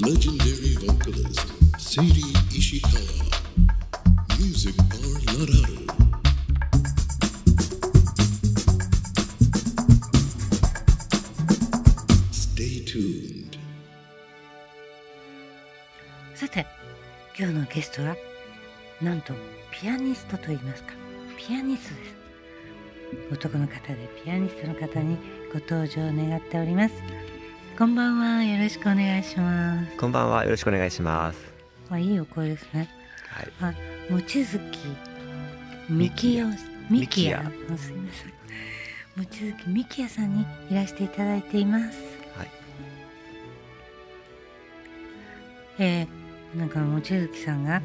Legendary vocalist Sadie Ishikawa. Music Bar Lararu. Stay tuned. さて今日のゲストはなんとピアニストと言いますかピアニストです男の方でピアニストの方にご登場願っておりますこんばんはよろしくお願いしますこんばんは。よろしくお願いします。あいいお声ですねはい。あ望月みきよみきやすいません望月みきやさんにいらしていただいていますはい。えー、なんか望月さんが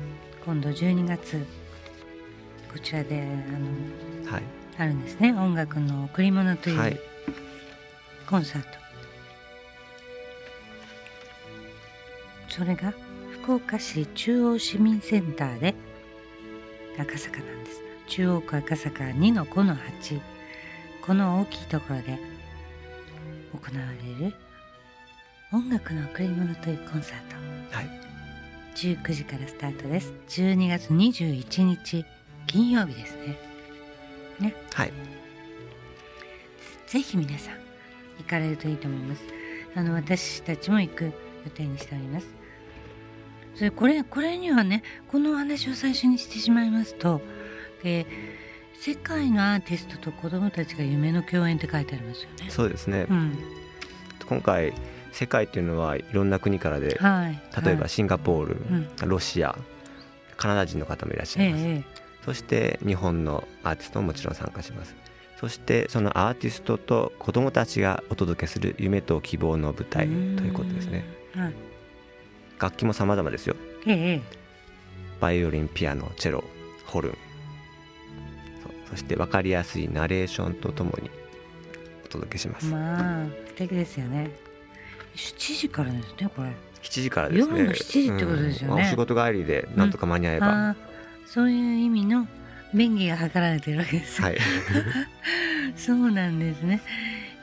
今度12月こちらであのはい。あるんですね音楽の贈り物といはいうコンサート、それが福岡市中央市民センターで赤坂なんです。中央区赤坂2の5の8この大きいところで行われる音楽の贈り物というコンサート。はい。19時からスタートです。12月21日金曜日ですね。ね。はい。ぜひ皆さん行かれるといいと思います。あの私たちも行く予定にしておりますそれこれこれにはねこのお話を最初にしてしまいますと、えー世界のアーティストと子どもたちが夢の共演って書いてありますよねそうですね。うん今回世界っていうのはいろんな国からで、はいはい例えばシンガポール、んロシア、カナダ人の方もいらっしゃいます。ええそして日本のアーティストももちろん参加します。そしてそのアーティストと子どもたちがお届けする夢と希望の舞台ということですね。うんはい楽器も様々ですよ。えええバイオリン、ピアノ、チェロ、ホルン。そして分かりやすいナレーションとともにお届けします。えまあ素敵ですよね7時からですねこれ7時からですね。夜の7時ってことですよねうんお仕事帰りでなんとか間に合えば。ああそういう意味の便宜が図られてるわけです、はい。そうなんですね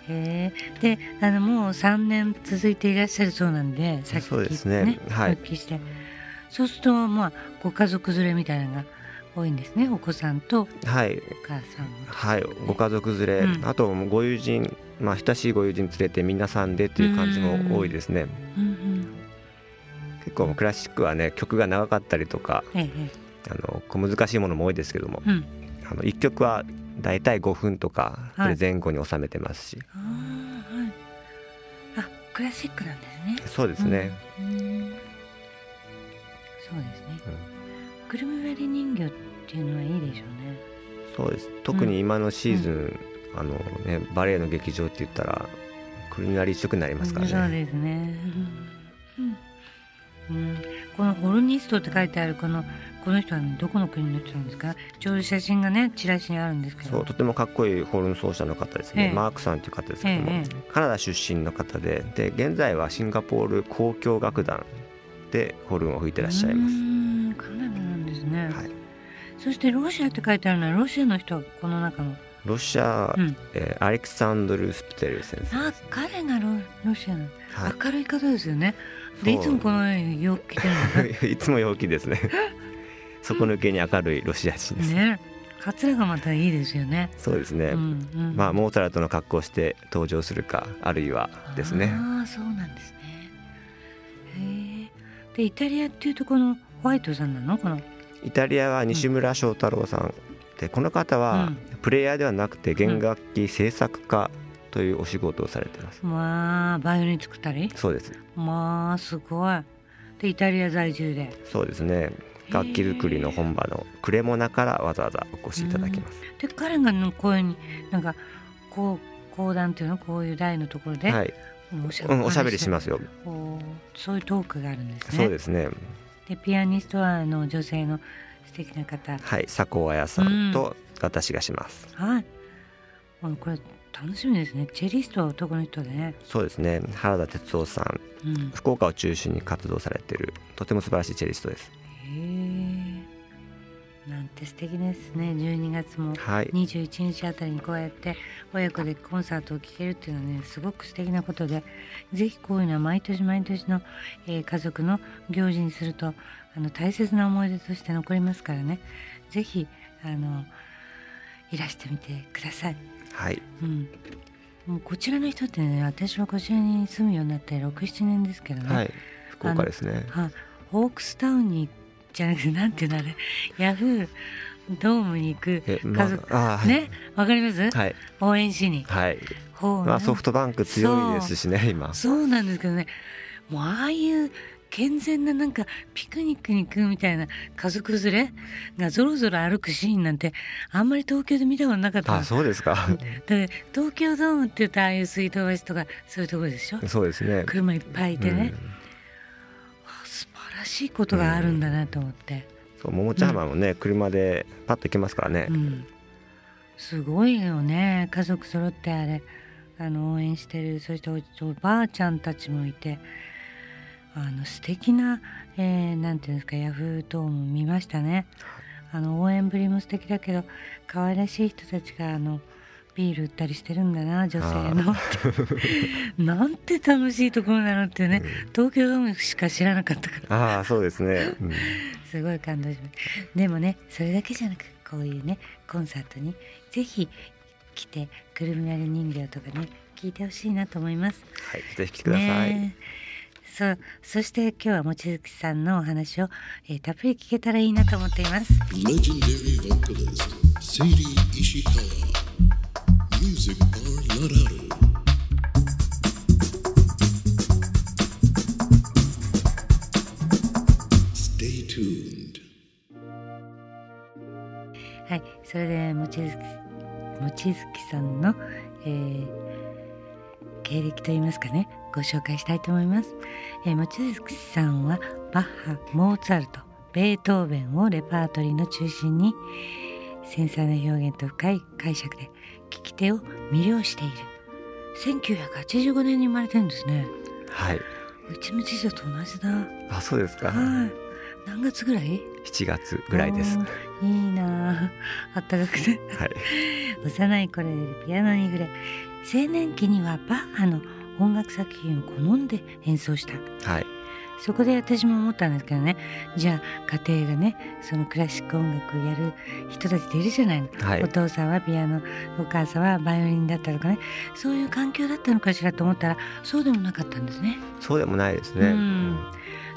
へえであのもう3年続いていらっしゃるそうなんでさっきそうですね。はい。お聞きして。そうするとまあご家族連れみたいなのが多いんですね。お子さんとはい。お母さんも。はい。ご家族連れ、うん。あとご友人、まあ親しいご友人連れて皆さんでっていう感じも多いですね。うんうん。結構クラシックはね曲が長かったりとか、えええあのこう難しいものも多いですけども、えうん。あの一曲はだいたい5分とかそ前後に収めてますし、ああはい。あクラシックなんですね。そうですね。うん。うんそうですね。くるみ割り人形っていうのはいいでしょうね。そうです。特に今のシーズン、あのねバレエの劇場って言ったらくるみ割り一色になりますからそうね。ですね。うん、うん。このホルニストって書いてあるこのこの人はどこの国の人なんですか？ちょうど写真がねチラシにあるんですけど。そうとてもかっこいいホルン奏者の方ですね、ええマークさんという方ですけども、ええカナダ出身の方でで現在はシンガポール交響楽団でホルンを吹いてらっしゃいますカナダなんですね。はい、そしてロシアって書いてあるのはロシアの人はこの中の。ロシア、うん。えーアレクサンドル・スプテル先生あ彼がロロシアの、はい明るい方ですよね。でいつもこの洋服着てるの いつも陽気ですね 底抜けに明るいロシア人です、ね。カツラがまたいいですよね。そうですね、うんうん。まあモーツァルトの格好をして登場するかあるいはですねああそうなんですね。でイタリアっていうとこのホワイトさんなの？この。イタリアは西村翔太郎さん、でこの方はプレイヤーではなくて弦楽器制作家というお仕事をされてます、まあバイオリン作ったり？そうですまあすごい。でイタリア在住で。そうですね楽器作りの本場のクレモナからわざわざお越しいただきます、で彼がのこういうになんかこう講談っていうのこういう台のところで、はい、おしゃうん、おしゃべりしますよ、そういうトークがあるんですね。そうですねでピアニストはあの女性の素敵な方。はい佐古彩さんと私がします、はい。あのこれ楽しみですね。チェリストは男の人でね。そうですね原田哲夫さんうん。福岡を中心に活動されているとても素晴らしいチェリストですへえ。なんて素敵ですね。12月もはい。21日あたりにこうやって親子でコンサートを聴けるっていうのはねすごく素敵なことでぜひこういうのは毎年毎年の、えー家族の行事にするとあの大切な思い出として残りますからね。ぜひあのいらしてみてください。はい。うん。もうこちらの人ってね私はこちらに住むようになって67年ですけどね、はい。福岡ですね。はい、ホークスタウンにじゃなくてなんていうのあれヤフードームに行くえ家族、まあね？わかります、はい。応援しに。はい。ほうまあソフトバンク強いですしね今。そうなんですけどね。もうああいう健全ななんかピクニックに行くみたいな家族連れがぞろぞろ歩くシーンなんてあんまり東京で見たことなかった。のあそうですか。東京ドームって言ったらああいう水道橋とかそういうところでしょ？そうですね。車いっぱいいてね、あ素晴らしいことがあるんだなと思って、そう桃茶浜もね、車でパッと行けますからね、うん。すごいよね。家族揃ってあれあの応援してる。そしておおばあちゃんたちもいてあの素敵な、えーなんていうんですかヤフードーム見ましたね。あの応援ぶりも素敵だけど可愛らしい人たちがあのビール売ったりしてるんだな女性の。なんて楽しいところなのってね、東京ドームしか知らなかったから。ああそうですね、うん。すごい感動しました。でもねそれだけじゃなくこういうねコンサートにぜひ来てくるみ割り人形とかね聞いてほしいなと思います。はいぜひ来てください、ねえ。そうそして今日は望月さんのお話を、えーたっぷり聞けたらいいなと思っています Music Bar Nararu. はいそれで望月望月さんの、えー経歴といいますかねご紹介したいと思います、えー、望月さんはバッハモーツァルトベートーベンをレパートリーの中心に繊細な表現と深い解釈で聞き手を魅了している1985年に生まれてるんですねはいうちの次女と同じだあそうですかはい何月ぐらい7月ぐらいですいいなああったかくてい幼い頃よりピアノに触れ青年期にはバッハの音楽作品を好んで演奏したはいそこで私も思ったんですけどね。じゃあ家庭がねそのクラシック音楽をやる人たちっているじゃないの、はい。お父さんはピアノお母さんはバイオリンだったとかね。そういう環境だったのかしらと思ったらそうでもなかったんですね。そうでもないですね、うん。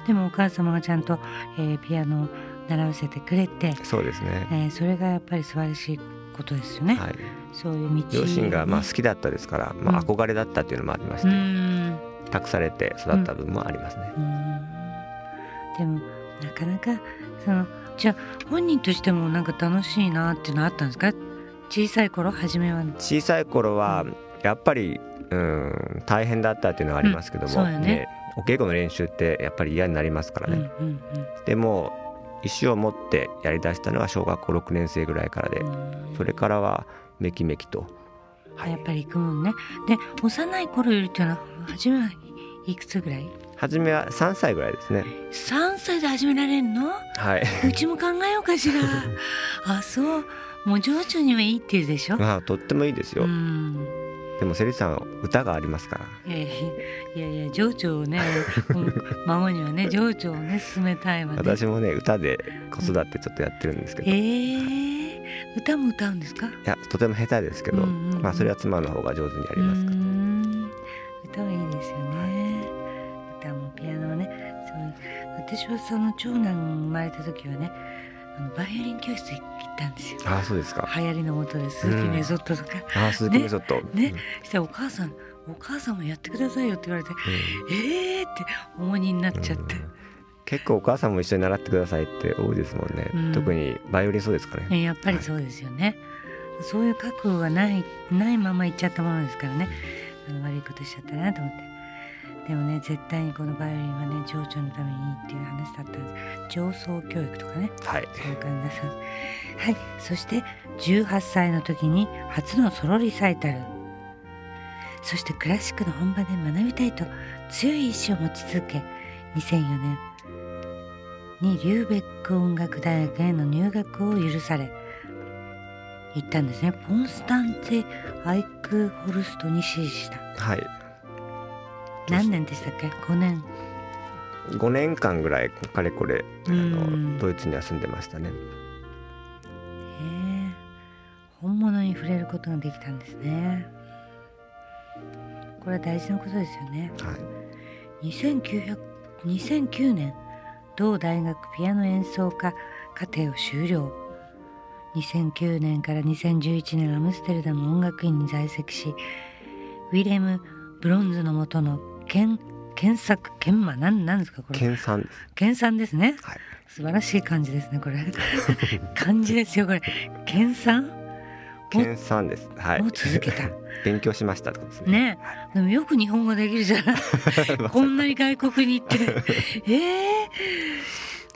でもお母様がちゃんと、えーピアノを習わせてくれて、そうですね。えーそれがやっぱり素晴らしいことですよね。はい。そういう道。両親がまあね好きだったですから、まあ、うん。憧れだったっていうのもありましうて、ん託されて育った部分もありますね、うん。でもなかなかそのじゃあ本人としてもなんか楽しいなっていうのはあったんですか？小さい頃初めは小さい頃はやっぱり、うん、大変だったっていうのはありますけども、うん。そうよね。お稽古の練習ってやっぱり嫌になりますからうんね、うん。でも意思を持ってやりだしたのは小学校6年生ぐらいからで、うん。それからはめきめきと、はい。やっぱり行くもんね。で幼い頃よりっていうのは初めはいくつぐらい？初めは3歳ぐらいですね。3歳で始められんの？はい。うちも考えようかしら。あそう。もう情緒にはいいって言うでしょ、まあとってもいいですよ、うん。でもセリさん歌がありますから。いやいやいや情緒をね うん孫にはね情緒をね進めたいわね。私もね歌で子育てちょっとやってるんですけど、えいー、歌も歌うんですか？やとても下手ですけど、うんうんうん。まあそれは妻の方が上手にやうります歌はいいですよね。歌もピアノもね私はその長男生まれた時はねあのバイオリン教室行ったんですよ。ああそうですか。流行りのもとでスーピーメソッドとか、ああ鈴木メソッド、ね。したらお母さんお母さんもやってくださいよって言われてうん。えーって重荷になっちゃって、結構お母さんも一緒に習ってくださいって多いですもんね、うん。特にバイオリンそうですかね、ねやっぱりそうですよね、そういう覚悟がないないまま行っちゃったものですからね。あの悪いことしちゃったなと思って。でもね絶対にこのバイオリンはね情緒のためにいいっていう話だったんです。上層教育とかね。はい。そういう感じです。はい。そして18歳の時に初のソロリサイタル。そしてクラシックの本場で学びたいと強い意志を持ち続け2004年にリューベック音楽大学への入学を許され行ったんですね。ポンスタンツェ・アイクホルストに支持した。はい。何年でしたっけ？5年。5年間ぐらいかれこれあうん。のドイツには住んでましたね。へえ。本物に触れることができたんですね。これは大事なことですよね。はい。2900 2009年同大学ピアノ演奏家課程を修了。2009年から2011年アムステルダム音楽院に在籍しウィレム・ブロンズの元の研検索研磨なんなんですかこれ。研鑽です。研鑽ですね。はい。素晴らしい漢字ですねこれ。漢字ですよこれ。研鑽研鑽です。はい。もう続けた。勉強しましたってことですね。ね。でもよく日本語できるじゃない。こんなに外国に行って。ええ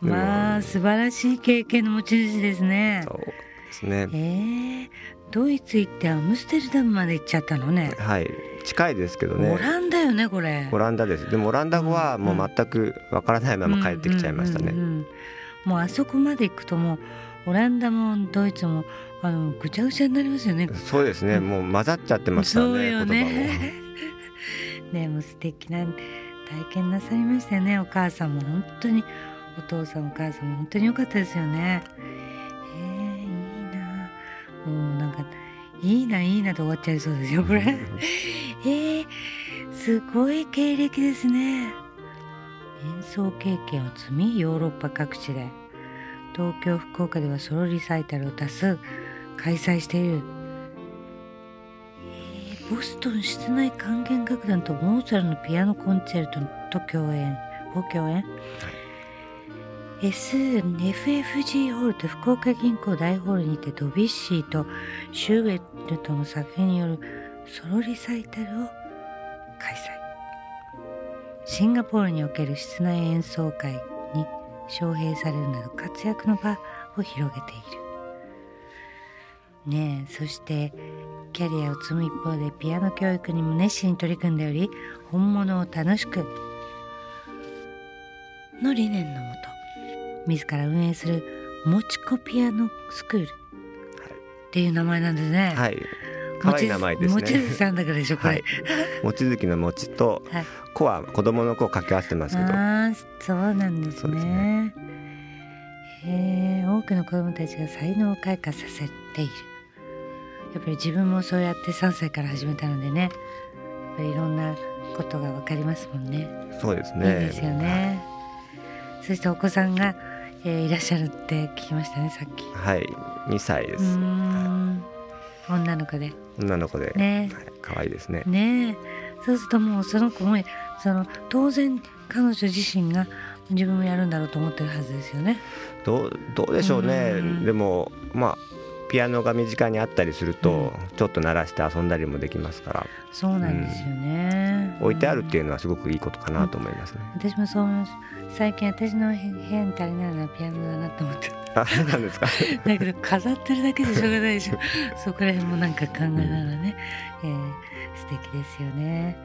まあ素晴らしい経験の持ち主ですね。そうですね。ええドイツ行ってアムステルダムまで行っちゃったのね。はい。近いですけどね。オランダよねこれ。オランダです。でもオランダ語はもう全くわからないまま帰ってきちゃいましたね。もうあそこまで行くともうオランダもドイツもあのぐちゃぐちゃになりますよね。そうですね。もう混ざっちゃってますからねそうよね。ねもう素敵な体験なさりましたよねお母さんも。本当にお父さんお母さんも本当に良かったですよね。えー、いいな。もうなんかいいないいなと終わっちゃいそうですよこれ。えー、すごい経歴ですね。演奏経験を積みヨーロッパ各地で東京福岡ではソロリサイタルを多数開催している。えボストン室内管弦楽団とモーツァルトのピアノコンチェルトと共演を共演、SFFG ホールと福岡銀行大ホールにてドビッシーとシューベッルトの作品によるソロリサイタルを開催。シンガポールにおける室内演奏会に招聘されるなど活躍の場を広げている。ねえそしてキャリアを積む一方でピアノ教育にも熱心に取り組んでおり本物を楽しく。の理念のもと自ら運営するもちこピアノスクールっていう名前なんですね。はい可愛い名前ですもちねずさんだからでしょこれ。はい望月の餅とはい子は子供の子を掛け合わせてますけどああそうなんですそうですね。へえ多くの子どもたちが才能を開花させている。やっぱり自分もそうやって3歳から始めたのでねやっぱりいろんなことが分かりますもんね。そうですいいねですよね。そしてお子さんが、えーいらっしゃるって聞きましたねさっき。はい2歳です。ん。女の子で。女の子で。ね。はい可愛いですね。ね。えそうするともうその子もその当然彼女自身が自分もやるんだろうと思ってるはずですよね。どうどうでしょうね。うん。でもまあピアノが身近にあったりするとちょっと鳴らして遊んだりもできますから。そうなんですよね。置いてあるっていう。のはすごくいいことかなと思いますね私もそう思います。最近私の部屋に足りないのはピアノだなと思って。あそうなんですかだけど飾ってるだけでしょうがないでしょ。そこら辺もなんか考えながらね、えー素敵ですよね。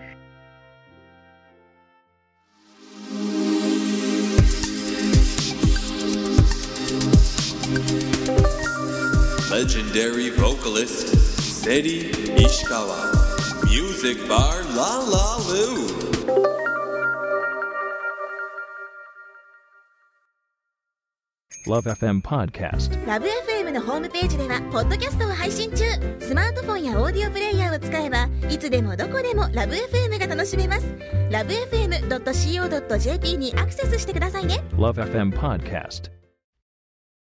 Legendary vocalist Seri Ishikawa. Music bar La La Lu. ラブ f m Podcast. ラブ f m のホームページではポッドキャストを配信中スマートフォンやオーディオプレイヤーを使えばいつでもどこでもラブ f m が楽しめますラブ FM.co.jp にアクセスしてくださいね Love FM Podcast.